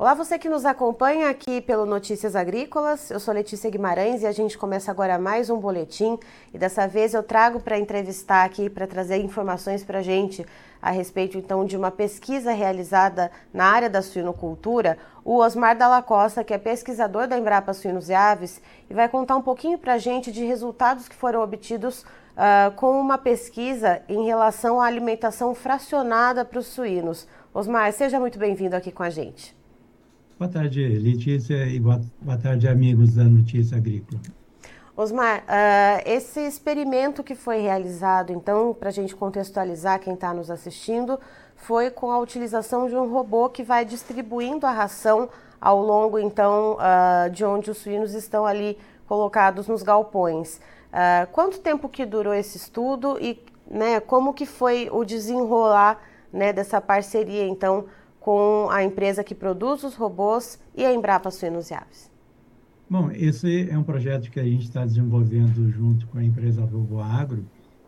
Olá, você que nos acompanha aqui pelo Notícias Agrícolas. Eu sou Letícia Guimarães e a gente começa agora mais um boletim. E dessa vez eu trago para entrevistar aqui, para trazer informações para a gente a respeito então de uma pesquisa realizada na área da suinocultura, o Osmar Dalla Costa, que é pesquisador da Embrapa Suínos e Aves, e vai contar um pouquinho para a gente de resultados que foram obtidos uh, com uma pesquisa em relação à alimentação fracionada para os suínos. Osmar, seja muito bem-vindo aqui com a gente. Boa tarde, Letícia, e boa, boa tarde, amigos da Notícia Agrícola. Osmar, uh, esse experimento que foi realizado, então, para a gente contextualizar quem está nos assistindo, foi com a utilização de um robô que vai distribuindo a ração ao longo, então, uh, de onde os suínos estão ali colocados nos galpões. Uh, quanto tempo que durou esse estudo e né, como que foi o desenrolar né, dessa parceria, então, com a empresa que produz os robôs e a Embrapa Suínos e Aves? Bom, esse é um projeto que a gente está desenvolvendo junto com a empresa RoboAgro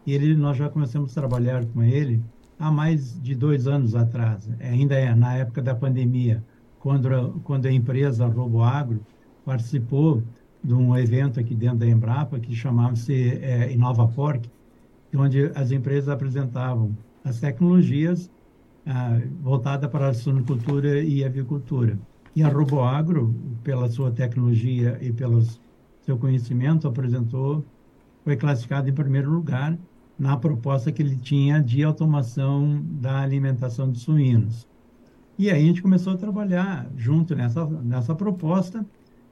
e ele, nós já começamos a trabalhar com ele há mais de dois anos atrás, ainda é na época da pandemia, quando, quando a empresa RoboAgro participou de um evento aqui dentro da Embrapa que chamava-se é, Inova Porc, onde as empresas apresentavam as tecnologias voltada para a suinocultura e avicultura. E a RoboAgro, pela sua tecnologia e pelo seu conhecimento, apresentou, foi classificado em primeiro lugar na proposta que ele tinha de automação da alimentação de suínos. E aí a gente começou a trabalhar junto nessa, nessa proposta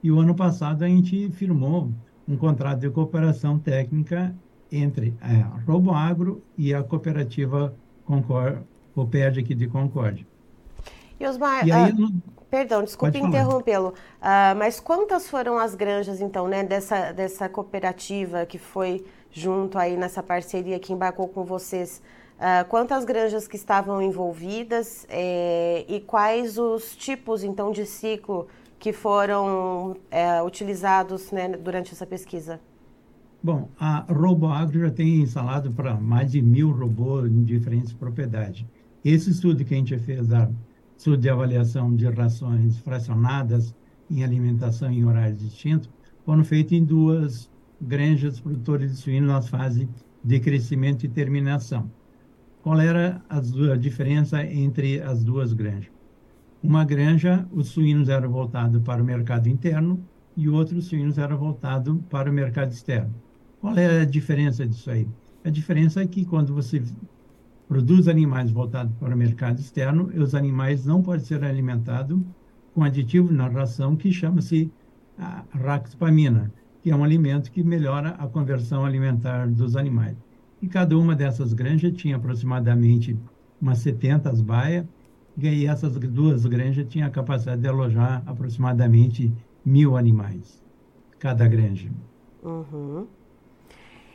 e o ano passado a gente firmou um contrato de cooperação técnica entre a RoboAgro e a cooperativa Concord, o PED aqui de Concórdia. E Osmar, e aí, uh, perdão, desculpe interrompê-lo, uh, mas quantas foram as granjas, então, né, dessa, dessa cooperativa que foi junto aí nessa parceria que embarcou com vocês? Uh, quantas granjas que estavam envolvidas eh, e quais os tipos, então, de ciclo que foram eh, utilizados né, durante essa pesquisa? Bom, a RoboAgro já tem instalado para mais de mil robôs em diferentes propriedades. Esse estudo que a gente fez, da estudo de avaliação de rações fracionadas em alimentação em horários distintos, foram feitos em duas granjas produtoras de suínos na fase de crescimento e terminação. Qual era a, a diferença entre as duas granjas? Uma granja, os suínos eram voltados para o mercado interno e outros suínos eram voltados para o mercado externo. Qual é a diferença disso aí? A diferença é que quando você produz animais voltados para o mercado externo, os animais não podem ser alimentados com aditivo na ração que chama-se raxpamina, que é um alimento que melhora a conversão alimentar dos animais. E cada uma dessas granjas tinha aproximadamente umas 70 baias, e essas duas granjas tinham a capacidade de alojar aproximadamente mil animais, cada granja. Uhum.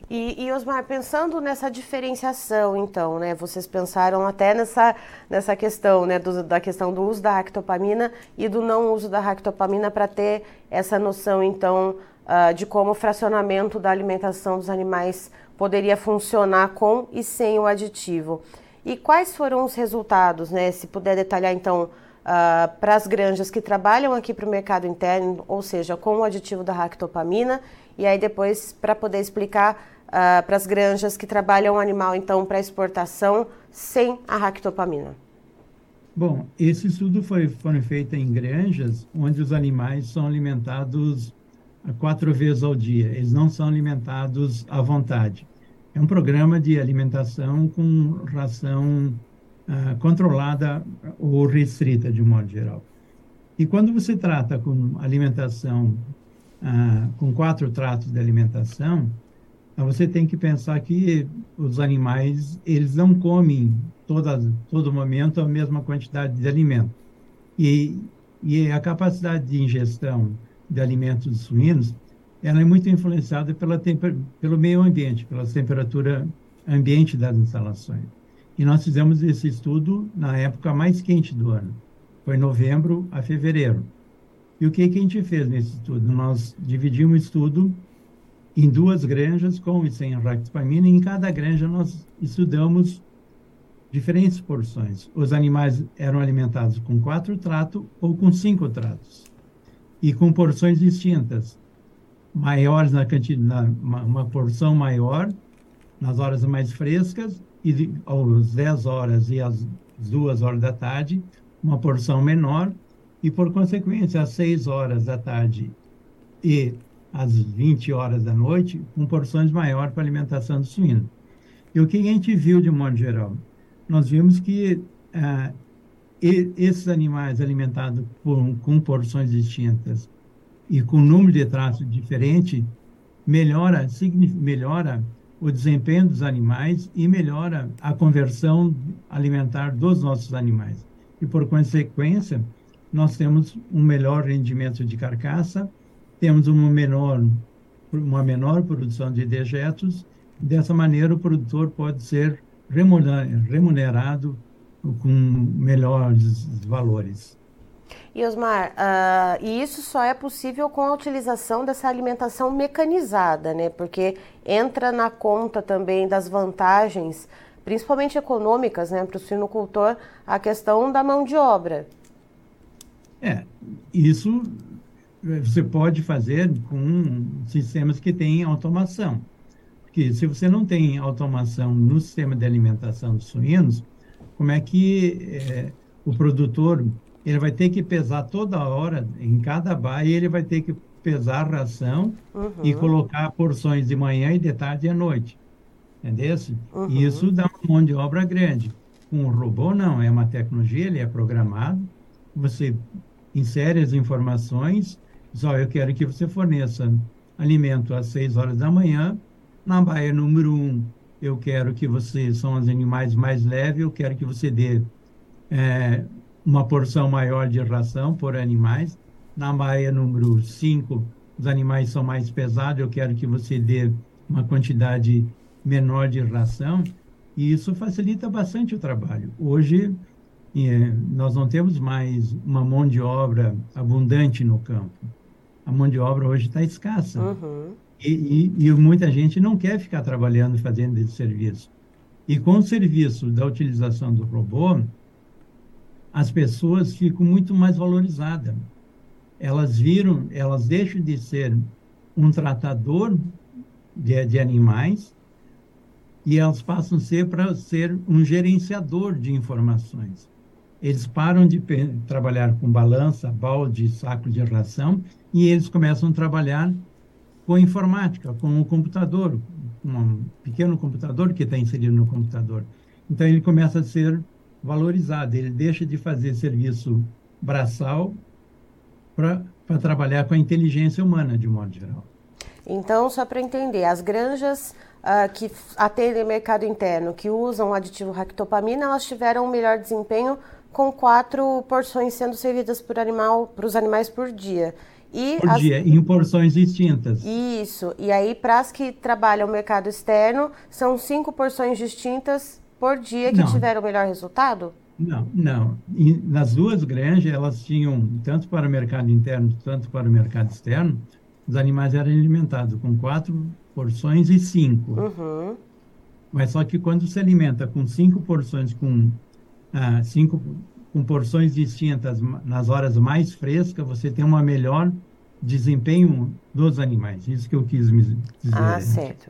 E, e, Osmar, pensando nessa diferenciação, então, né, vocês pensaram até nessa, nessa questão, né, do, da questão do uso da ractopamina e do não uso da ractopamina para ter essa noção, então, uh, de como o fracionamento da alimentação dos animais poderia funcionar com e sem o aditivo. E quais foram os resultados, né, se puder detalhar, então, Uh, para as granjas que trabalham aqui para o mercado interno, ou seja, com o aditivo da ractopamina, e aí depois para poder explicar uh, para as granjas que trabalham o animal, então, para exportação sem a ractopamina? Bom, esse estudo foi, foi feito em granjas onde os animais são alimentados quatro vezes ao dia. Eles não são alimentados à vontade. É um programa de alimentação com ração uh, controlada ou restrita, de um modo geral. E quando você trata com alimentação, uh, com quatro tratos de alimentação, então, você tem que pensar que os animais, eles não comem toda, todo momento a mesma quantidade de alimento. E, e a capacidade de ingestão de alimentos suínos, ela é muito influenciada pela pelo meio ambiente, pela temperatura ambiente das instalações. E nós fizemos esse estudo na época mais quente do ano. Foi novembro a fevereiro. E o que, que a gente fez nesse estudo? Nós dividimos o estudo em duas granjas com e sem ractopamina. Em cada granja nós estudamos diferentes porções. Os animais eram alimentados com quatro tratos ou com cinco tratos, e com porções distintas, maiores na quantidade, uma, uma porção maior nas horas mais frescas e às 10 horas e às 2 horas da tarde, uma porção menor, e por consequência, às 6 horas da tarde e às 20 horas da noite, com porções maiores para alimentação do suíno. E o que a gente viu de modo geral? Nós vimos que ah, esses animais alimentados por, com porções distintas e com número de tratos diferente melhora, melhora o desempenho dos animais e melhora a conversão alimentar dos nossos animais. E, por consequência, nós temos um melhor rendimento de carcaça, temos uma menor, uma menor produção de dejetos. Dessa maneira, o produtor pode ser remunerado com melhores valores. E Osmar, uh, e isso só é possível com a utilização dessa alimentação mecanizada, né? Porque entra na conta também das vantagens, principalmente econômicas, né, para o suinocultor, a questão da mão de obra. É, isso você pode fazer com sistemas que têm automação. Porque se você não tem automação no sistema de alimentação dos suínos, como é que é, o produtor ele vai ter que pesar toda hora, em cada baia, ele vai ter que pesar a ração uhum. e colocar porções de manhã e de tarde e à noite. Entendeu? Uhum. E isso dá uma mão de obra grande. Com o robô, não, é uma tecnologia, ele é programado, você insere as informações, só eu quero que você forneça alimento às 6 horas da manhã, na baia número 1, um, eu quero que você, são os animais mais leves, eu quero que você dê é, uma porção maior de ração por animais. Na baia número 5, os animais são mais pesados, eu quero que você dê uma quantidade menor de ração, e isso facilita bastante o trabalho. Hoje, nós não temos mais uma mão de obra abundante no campo. A mão de obra hoje está escassa. Uhum. E, e, e, muita gente não quer ficar trabalhando fazendo esse serviço. E com o serviço da utilização do robô, as pessoas ficam muito mais valorizadas. Elas viram, elas deixam de ser um tratador de, de animais e elas passam a ser para ser um gerenciador de informações. Eles param de trabalhar com balança, balde, saco de ração e eles começam a trabalhar com informática, com o computador, um pequeno computador que está inserido no computador. Então ele começa a ser valorizado. Ele deixa de fazer serviço braçal para trabalhar com a inteligência humana, de modo geral. Então, só para entender, as granjas uh, que atendem mercado interno, que usam o aditivo ractopamina, elas tiveram um melhor desempenho com quatro porções sendo servidas por animal, para os animais por dia. E por as... dia, em porções distintas. Isso. E aí, para as que trabalham o mercado externo, são cinco porções distintas por dia que não. tiveram o melhor resultado? Não, não. E nas duas granjas, elas tinham, tanto para o mercado interno, tanto para o mercado externo, os animais eram alimentados com quatro porções e cinco. Uhum. Mas só que quando se alimenta com cinco porções, com ah, cinco com porções distintas nas horas mais frescas, você tem um melhor desempenho dos animais. Isso que eu quis me dizer. Ah, certo.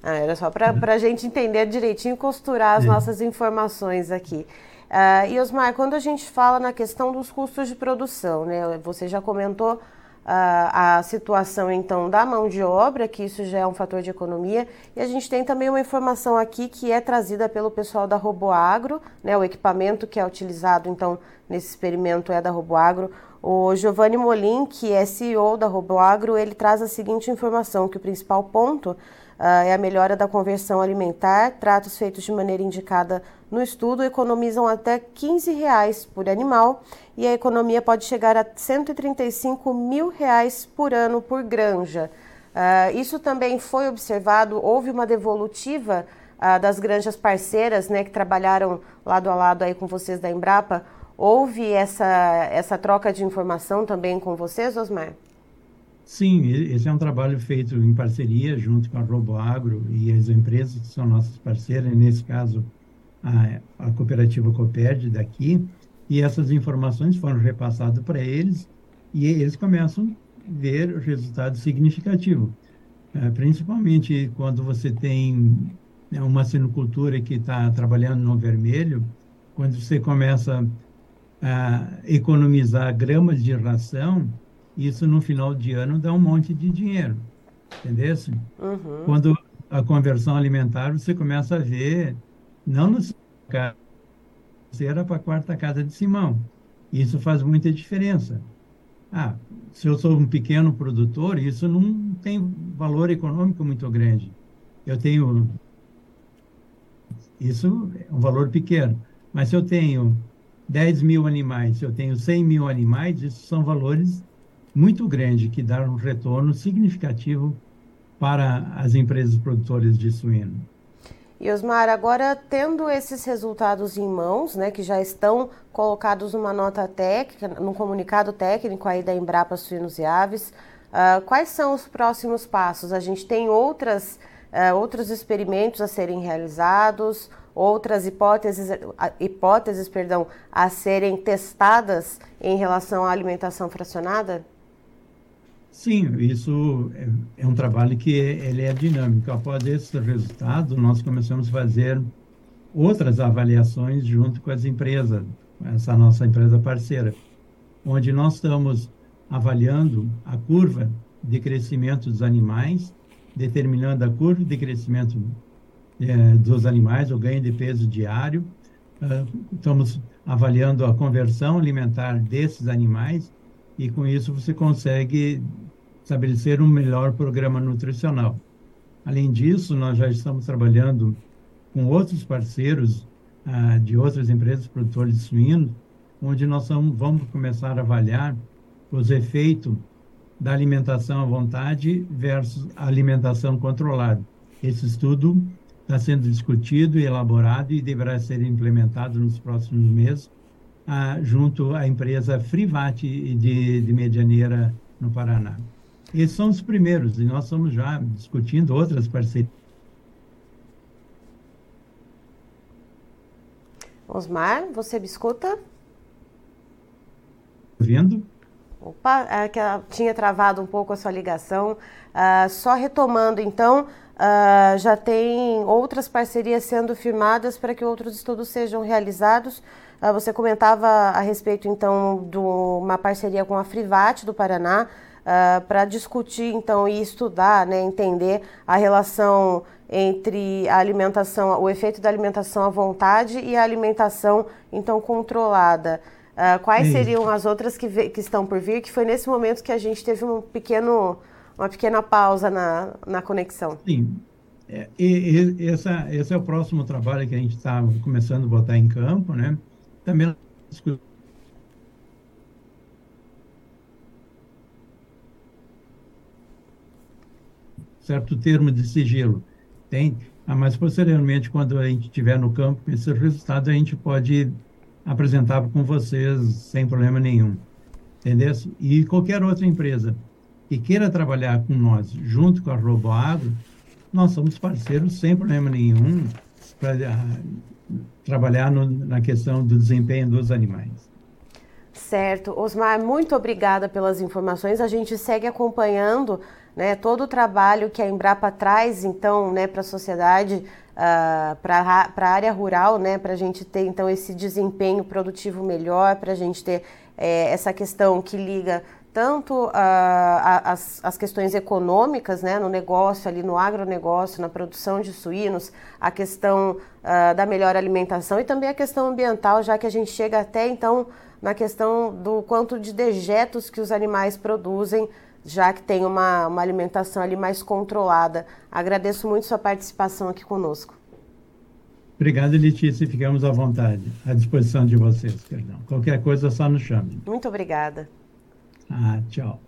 Ah, era só para a gente entender direitinho e costurar as nossas informações aqui. Uh, e Osmar, quando a gente fala na questão dos custos de produção, né, você já comentou a situação então da mão de obra, que isso já é um fator de economia, e a gente tem também uma informação aqui que é trazida pelo pessoal da RoboAgro, né, o equipamento que é utilizado então nesse experimento é da RoboAgro. O Giovanni Molin, que é CEO da RoboAgro, ele traz a seguinte informação, que o principal ponto Uh, é a melhora da conversão alimentar. Tratos feitos de maneira indicada no estudo economizam até 15 reais por animal e a economia pode chegar a 135 mil reais por ano por granja. Uh, isso também foi observado, houve uma devolutiva uh, das granjas parceiras, né, que trabalharam lado a lado aí com vocês da Embrapa. Houve essa, essa troca de informação também com vocês, Osmar? Sim, esse é um trabalho feito em parceria junto com a RoboAgro e as empresas que são nossas parceiras, nesse caso a, a cooperativa Coperd daqui, e essas informações foram repassadas para eles, e eles começam a ver resultado significativo. É, principalmente quando você tem né, uma sinocultura que está trabalhando no vermelho, quando você começa a economizar gramas de ração, isso no final de ano dá um monte de dinheiro, entendeu? Uhum. Quando a conversão alimentar, você começa a ver, não na terceira para a quarta casa de Simão. Isso faz muita diferença. Ah, se eu sou um pequeno produtor, isso não tem valor econômico muito grande. Eu tenho. Isso é um valor pequeno. Mas se eu tenho 10 mil animais, se eu tenho 100 mil animais, isso são valores muito grandes que dão um retorno significativo para as empresas produtoras de suíno. E Osmar, agora tendo esses resultados em mãos, né, que já estão colocados numa nota técnica, num comunicado técnico aí da Embrapa Suínos e Aves, uh, quais são os próximos passos? A gente tem outras, uh, outros experimentos a serem realizados, outras hipóteses, hipóteses perdão, a serem testadas em relação à alimentação fracionada? Sim, isso é, é, um trabalho que ele é dinâmico. Após esse resultado, nós começamos a fazer outras avaliações junto com as empresas, essa nossa empresa parceira, onde nós estamos avaliando a curva de crescimento dos animais, determinando a curva de crescimento é, dos animais, o ganho de peso diário, uh, estamos avaliando a conversão alimentar desses animais e com isso você consegue estabelecer um melhor programa nutricional. Além disso, nós já estamos trabalhando com outros parceiros ah, de outras empresas produtoras de suínos, onde nós vamos, começar a avaliar os efeitos da alimentação à vontade versus alimentação controlada. Esse estudo está sendo discutido e elaborado e deverá ser implementado nos próximos meses a, junto à empresa Frivat de, de Medianeira, no Paraná. Esses são os primeiros, e nós estamos já discutindo outras parcerias. Osmar, você me escuta? Ouvindo? Opa, é que tinha travado um pouco a sua ligação. Uh, só retomando, então, uh, já tem outras parcerias sendo firmadas para que outros estudos sejam realizados você comentava a respeito, então, de uma parceria com a Frivat do Paraná, uh, para discutir, então, e estudar, né, entender a relação entre a alimentação, o efeito da alimentação à vontade e a alimentação, então, controlada. Uh, quais Isso. seriam as outras que, que estão por vir? Que foi nesse momento que a gente teve um pequeno, uma pequena pausa na, na conexão. Sim, é, e, e, essa, esse é o próximo trabalho que a gente está começando a botar em campo, né? Também certo termo de sigilo. Tem, ah, mas posteriormente, quando a gente estiver no campo, esse resultado a gente pode apresentar com vocês sem problema nenhum. Entendeu? E qualquer outra empresa que queira trabalhar com nós, junto com a RoboAgro, nós somos parceiros sem problema nenhum para trabalhar no, na questão do desempenho dos animais. Certo. Osmar, muito obrigada pelas informações. A gente segue acompanhando né, todo o trabalho que a Embrapa traz, então, né, para a sociedade, uh, para a área rural, né, para a gente ter, então, esse desempenho produtivo melhor, para a gente ter é, essa questão que liga tanto uh, as, as questões econômicas, né, no negócio ali, no agronegócio, na produção de suínos, a questão uh, da melhor alimentação e também a questão ambiental, já que a gente chega até então na questão do quanto de dejetos que os animais produzem, já que tem uma, uma alimentação ali mais controlada. Agradeço muito sua participação aqui conosco. Obrigado, Letícia. Ficamos à vontade, à disposição de vocês. Perdão. Qualquer coisa, só nos chame. Muito obrigada. Ah, tchau.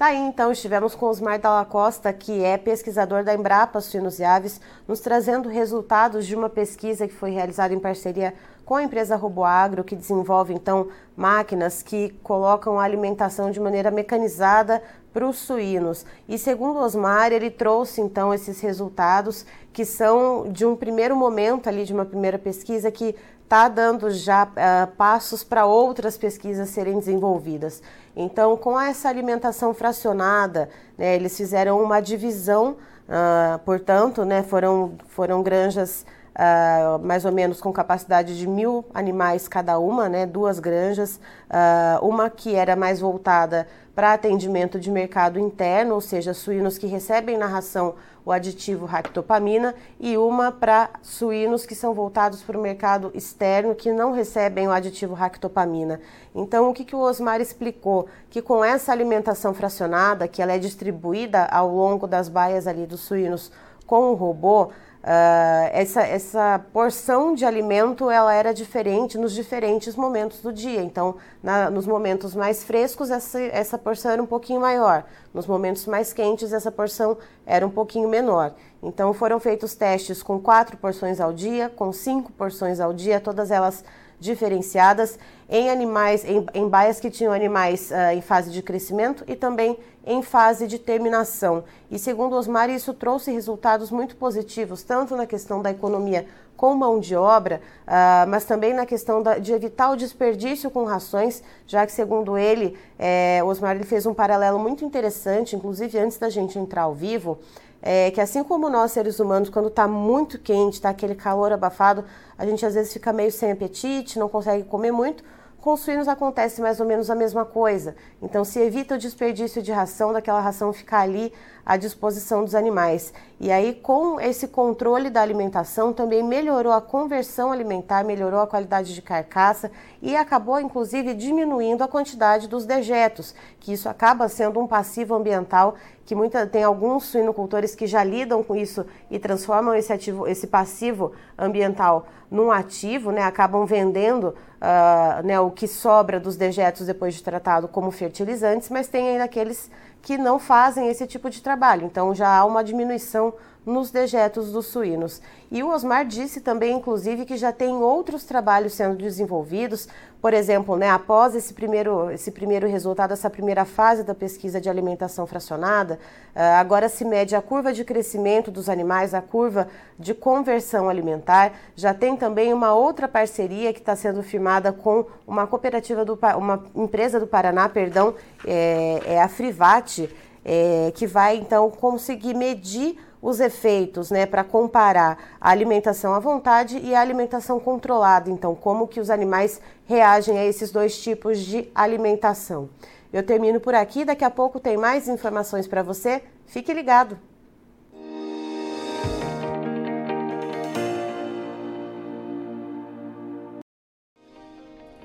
Tá aí, então, estivemos com Osmar Dalla Costa, que é pesquisador da Embrapa Suínos e Aves, nos trazendo resultados de uma pesquisa que foi realizada em parceria com a empresa Roboagro, que desenvolve, então, máquinas que colocam a alimentação de maneira mecanizada para os suínos. E segundo Osmar, ele trouxe, então, esses resultados que são de um primeiro momento ali, de uma primeira pesquisa que está dando já uh, passos para outras pesquisas serem desenvolvidas. Então, com essa alimentação fracionada, né, eles fizeram uma divisão, uh, portanto, né, foram, foram granjas uh, mais ou menos com capacidade de mil animais cada uma, né, duas granjas, uh, uma que era mais voltada para atendimento de mercado interno, ou seja, suínos que recebem na ração o aditivo ractopamina, e uma para suínos que são voltados para o mercado externo, que não recebem o aditivo ractopamina. Então, o que, que o Osmar explicou? Que com essa alimentação fracionada, que ela é distribuída ao longo das baias ali dos suínos com o robô, Uh, essa, essa porção de alimento ela era diferente nos diferentes momentos do dia. Então, na, nos momentos mais frescos, essa, essa porção era um pouquinho maior. Nos momentos mais quentes, essa porção era um pouquinho menor. Então, foram feitos testes com quatro porções ao dia, com cinco porções ao dia, todas elas diferenciadas em animais, em, em baias que tinham animais uh, em fase de crescimento e também em fase de terminação. E segundo Osmar, isso trouxe resultados muito positivos, tanto na questão da economia com mão de obra, uh, mas também na questão da, de evitar o desperdício com rações, já que, segundo ele, é, Osmar ele fez um paralelo muito interessante, inclusive antes da gente entrar ao vivo, é que assim como nós seres humanos, quando está muito quente, está aquele calor abafado, a gente às vezes fica meio sem apetite, não consegue comer muito. Com os suínos acontece mais ou menos a mesma coisa. Então, se evita o desperdício de ração, daquela ração ficar ali à disposição dos animais. E aí, com esse controle da alimentação, também melhorou a conversão alimentar, melhorou a qualidade de carcaça e acabou, inclusive, diminuindo a quantidade dos dejetos, que isso acaba sendo um passivo ambiental que muita, tem alguns suinocultores que já lidam com isso e transformam esse, ativo, esse passivo ambiental num ativo, né, acabam vendendo uh, né, o que sobra dos dejetos depois de tratado como fertilizantes, mas tem ainda aqueles que não fazem esse tipo de trabalho. Então já há uma diminuição nos dejetos dos suínos. E o Osmar disse também, inclusive, que já tem outros trabalhos sendo desenvolvidos, por exemplo, né, após esse primeiro, esse primeiro resultado, essa primeira fase da pesquisa de alimentação fracionada, uh, agora se mede a curva de crescimento dos animais, a curva de conversão alimentar. Já tem também uma outra parceria que está sendo firmada com uma cooperativa, do, uma empresa do Paraná, perdão, é, é a Frivat, é, que vai então conseguir medir os efeitos, né, para comparar a alimentação à vontade e a alimentação controlada. Então, como que os animais reagem a esses dois tipos de alimentação. Eu termino por aqui, daqui a pouco tem mais informações para você. Fique ligado.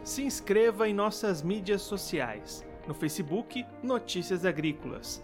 Se inscreva em nossas mídias sociais. No Facebook, Notícias Agrícolas.